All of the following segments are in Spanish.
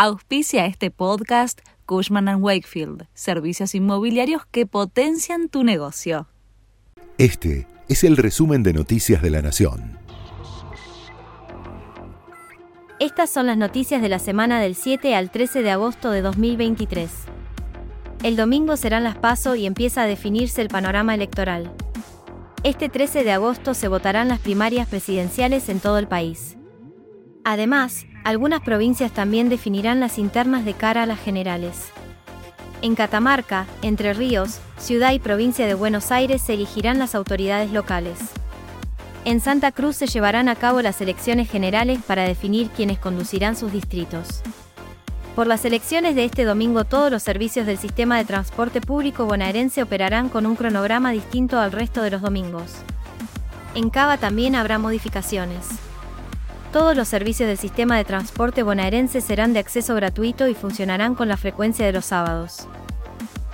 Auspicia este podcast Cushman ⁇ Wakefield, servicios inmobiliarios que potencian tu negocio. Este es el resumen de Noticias de la Nación. Estas son las noticias de la semana del 7 al 13 de agosto de 2023. El domingo serán las PASO y empieza a definirse el panorama electoral. Este 13 de agosto se votarán las primarias presidenciales en todo el país. Además, algunas provincias también definirán las internas de cara a las generales. En Catamarca, Entre Ríos, ciudad y provincia de Buenos Aires se elegirán las autoridades locales. En Santa Cruz se llevarán a cabo las elecciones generales para definir quienes conducirán sus distritos. Por las elecciones de este domingo todos los servicios del sistema de transporte público bonaerense operarán con un cronograma distinto al resto de los domingos. En Cava también habrá modificaciones. Todos los servicios del sistema de transporte bonaerense serán de acceso gratuito y funcionarán con la frecuencia de los sábados.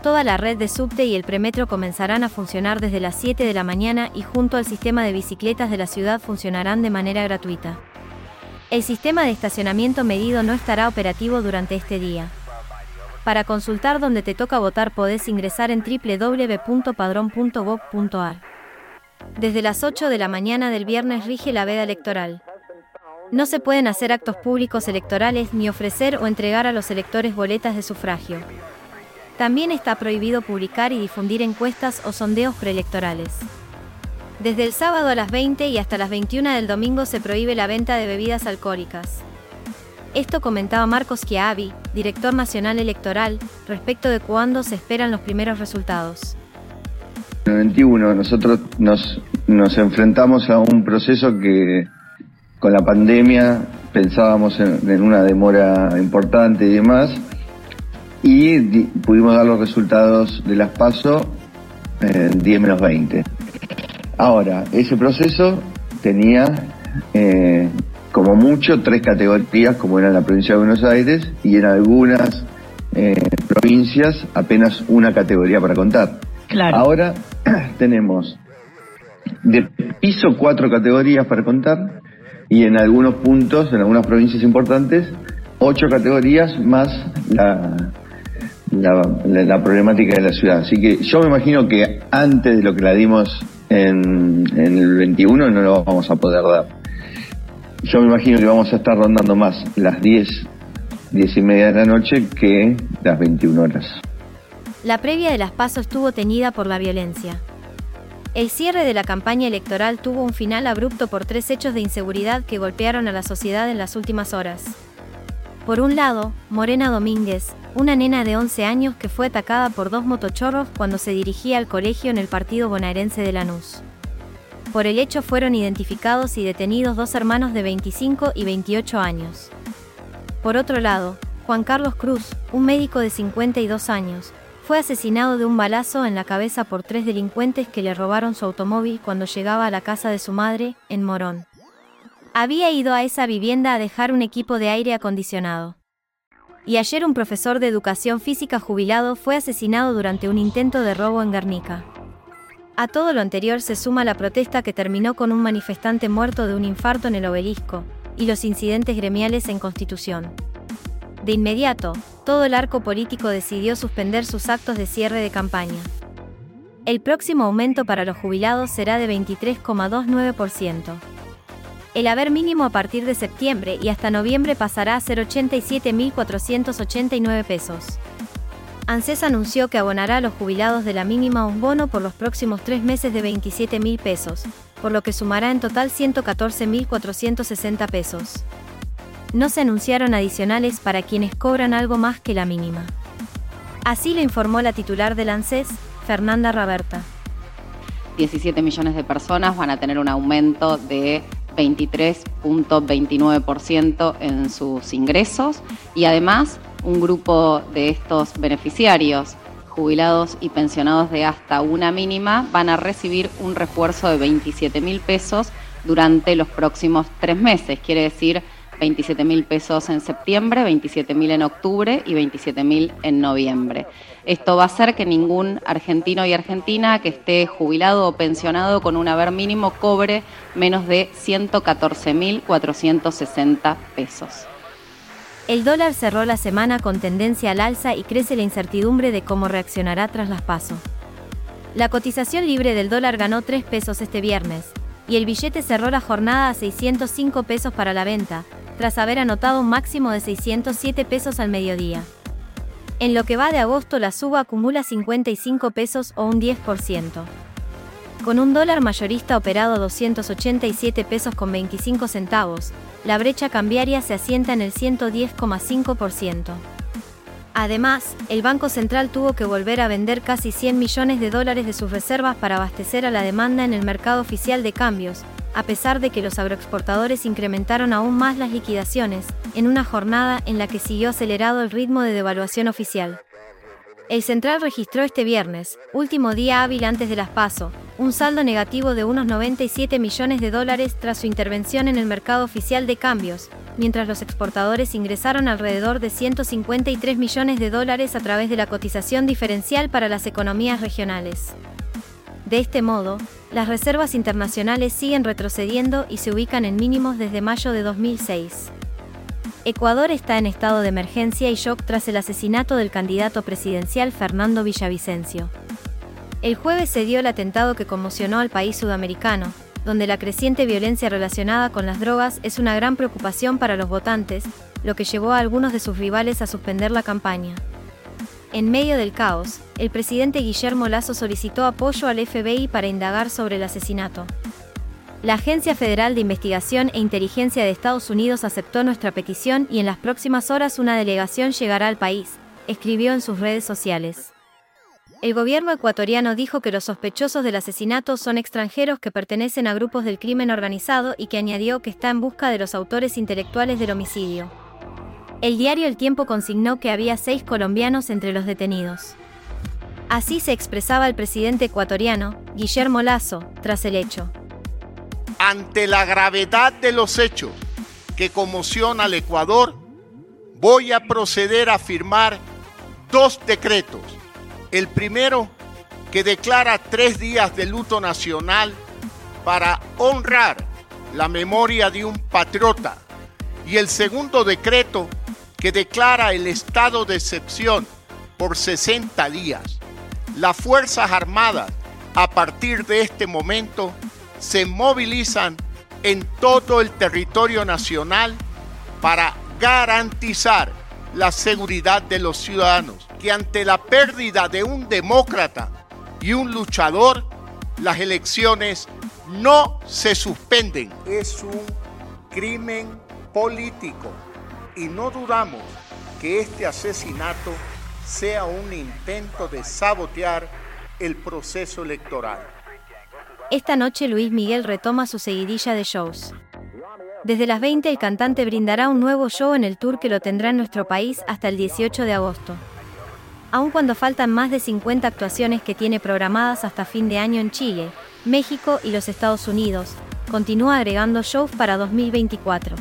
Toda la red de subte y el premetro comenzarán a funcionar desde las 7 de la mañana y junto al sistema de bicicletas de la ciudad funcionarán de manera gratuita. El sistema de estacionamiento medido no estará operativo durante este día. Para consultar dónde te toca votar podés ingresar en www.padrón.gov.ar. Desde las 8 de la mañana del viernes rige la veda electoral. No se pueden hacer actos públicos electorales ni ofrecer o entregar a los electores boletas de sufragio. También está prohibido publicar y difundir encuestas o sondeos preelectorales. Desde el sábado a las 20 y hasta las 21 del domingo se prohíbe la venta de bebidas alcohólicas. Esto comentaba Marcos Chiavi, director nacional electoral, respecto de cuándo se esperan los primeros resultados. En el 21 nosotros nos, nos enfrentamos a un proceso que con la pandemia pensábamos en, una demora importante y demás, y pudimos dar los resultados de las PASO en 10 menos 20. Ahora, ese proceso tenía eh, como mucho tres categorías, como era la provincia de Buenos Aires, y en algunas eh, provincias apenas una categoría para contar. Claro. Ahora tenemos de piso cuatro categorías para contar y en algunos puntos, en algunas provincias importantes, ocho categorías más la, la, problemática de la ciudad. Así que yo me imagino que antes de lo que la dimos en, en el 21 no lo vamos a poder dar. Yo me imagino que vamos a estar rondando más las 10, 10 y media de la noche que las 21 horas. La previa de las pasos estuvo teñida por la violencia. El cierre de la campaña electoral tuvo un final abrupto por tres hechos de inseguridad que golpearon a la sociedad en las últimas horas. Por un lado, Morena Domínguez, una nena de 11 años que fue atacada por dos motochorros cuando se dirigía al colegio en el partido bonaerense de Lanús. Por el hecho fueron identificados y detenidos dos hermanos de 25 y 28 años. Por otro lado, Juan Carlos Cruz, un médico de 52 años, fue asesinado de un balazo en la cabeza por tres delincuentes que le robaron su automóvil cuando llegaba a la casa de su madre, en Morón. Había ido a esa vivienda a dejar un equipo de aire acondicionado. Y ayer un profesor de educación física jubilado fue asesinado durante un intento de robo en Guernica. A todo lo anterior se suma la protesta que terminó con un manifestante muerto de un infarto en el obelisco, y los incidentes gremiales en Constitución. De inmediato, todo el arco político decidió suspender sus actos de cierre de campaña. El próximo aumento para los jubilados será de 23,29%. El haber mínimo a partir de septiembre y hasta noviembre pasará a ser 87.489 pesos. ANSES anunció que abonará a los jubilados de la mínima un bono por los próximos tres meses de 27.000 pesos, por lo que sumará en total 114.460 pesos no se anunciaron adicionales para quienes cobran algo más que la mínima. Así lo informó la titular del ANSES, Fernanda Raberta. 17 millones de personas van a tener un aumento de 23.29% en sus ingresos y además un grupo de estos beneficiarios jubilados y pensionados de hasta una mínima van a recibir un refuerzo de 27 mil pesos durante los próximos tres meses, quiere decir 27 mil pesos en septiembre, 27 mil en octubre y 27 mil en noviembre. Esto va a hacer que ningún argentino y argentina que esté jubilado o pensionado con un haber mínimo cobre menos de 114 mil 460 pesos. El dólar cerró la semana con tendencia al alza y crece la incertidumbre de cómo reaccionará tras las pasos. La cotización libre del dólar ganó 3 pesos este viernes, y el billete cerró la jornada a 605 pesos para la venta, tras haber anotado un máximo de 607 pesos al mediodía. En lo que va de agosto la suba acumula 55 pesos o un 10%. Con un dólar mayorista operado a 287 pesos con 25 centavos, la brecha cambiaria se asienta en el 110,5%. Además, el Banco Central tuvo que volver a vender casi 100 millones de dólares de sus reservas para abastecer a la demanda en el mercado oficial de cambios, a pesar de que los agroexportadores incrementaron aún más las liquidaciones, en una jornada en la que siguió acelerado el ritmo de devaluación oficial. El Central registró este viernes, último día hábil antes de las PASO, un saldo negativo de unos 97 millones de dólares tras su intervención en el mercado oficial de cambios, mientras los exportadores ingresaron alrededor de 153 millones de dólares a través de la cotización diferencial para las economías regionales. De este modo, las reservas internacionales siguen retrocediendo y se ubican en mínimos desde mayo de 2006. Ecuador está en estado de emergencia y shock tras el asesinato del candidato presidencial Fernando Villavicencio. El jueves se dio el atentado que conmocionó al país sudamericano, donde la creciente violencia relacionada con las drogas es una gran preocupación para los votantes, lo que llevó a algunos de sus rivales a suspender la campaña. En medio del caos, el presidente Guillermo Lazo solicitó apoyo al FBI para indagar sobre el asesinato. La Agencia Federal de Investigación e Inteligencia de Estados Unidos aceptó nuestra petición y en las próximas horas una delegación llegará al país, escribió en sus redes sociales. El gobierno ecuatoriano dijo que los sospechosos del asesinato son extranjeros que pertenecen a grupos del crimen organizado y que añadió que está en busca de los autores intelectuales del homicidio. El diario El Tiempo consignó que había seis colombianos entre los detenidos. Así se expresaba el presidente ecuatoriano, Guillermo Lazo, tras el hecho. Ante la gravedad de los hechos que conmociona al Ecuador, voy a proceder a firmar dos decretos el primero, que declara tres días de luto nacional para honrar la memoria de un patriota. Y el segundo decreto, que declara el estado de excepción por 60 días. Las Fuerzas Armadas, a partir de este momento, se movilizan en todo el territorio nacional para garantizar la seguridad de los ciudadanos, que ante la pérdida de un demócrata y un luchador, las elecciones no se suspenden. Es un crimen político y no dudamos que este asesinato sea un intento de sabotear el proceso electoral. Esta noche Luis Miguel retoma su seguidilla de shows. Desde las 20 el cantante brindará un nuevo show en el tour que lo tendrá en nuestro país hasta el 18 de agosto. Aun cuando faltan más de 50 actuaciones que tiene programadas hasta fin de año en Chile, México y los Estados Unidos, continúa agregando shows para 2024.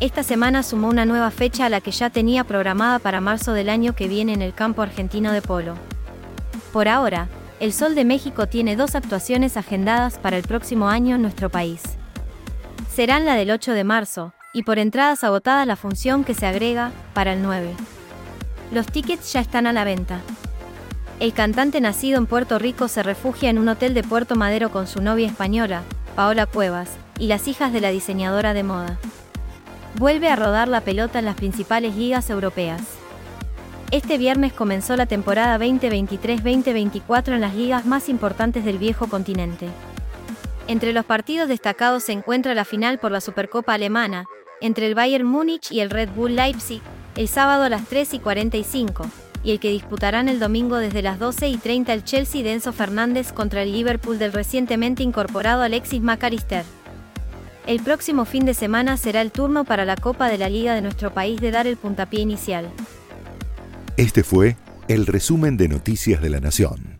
Esta semana sumó una nueva fecha a la que ya tenía programada para marzo del año que viene en el campo argentino de polo. Por ahora, el Sol de México tiene dos actuaciones agendadas para el próximo año en nuestro país serán la del 8 de marzo, y por entradas agotadas la función que se agrega, para el 9. Los tickets ya están a la venta. El cantante nacido en Puerto Rico se refugia en un hotel de Puerto Madero con su novia española, Paola Cuevas, y las hijas de la diseñadora de moda. Vuelve a rodar la pelota en las principales ligas europeas. Este viernes comenzó la temporada 2023-2024 en las ligas más importantes del viejo continente. Entre los partidos destacados se encuentra la final por la Supercopa Alemana, entre el Bayern Múnich y el Red Bull Leipzig, el sábado a las 3 y 45, y el que disputarán el domingo desde las 12 y 30 el Chelsea de Enzo Fernández contra el Liverpool del recientemente incorporado Alexis McAllister. El próximo fin de semana será el turno para la Copa de la Liga de nuestro país de dar el puntapié inicial. Este fue el resumen de Noticias de la Nación.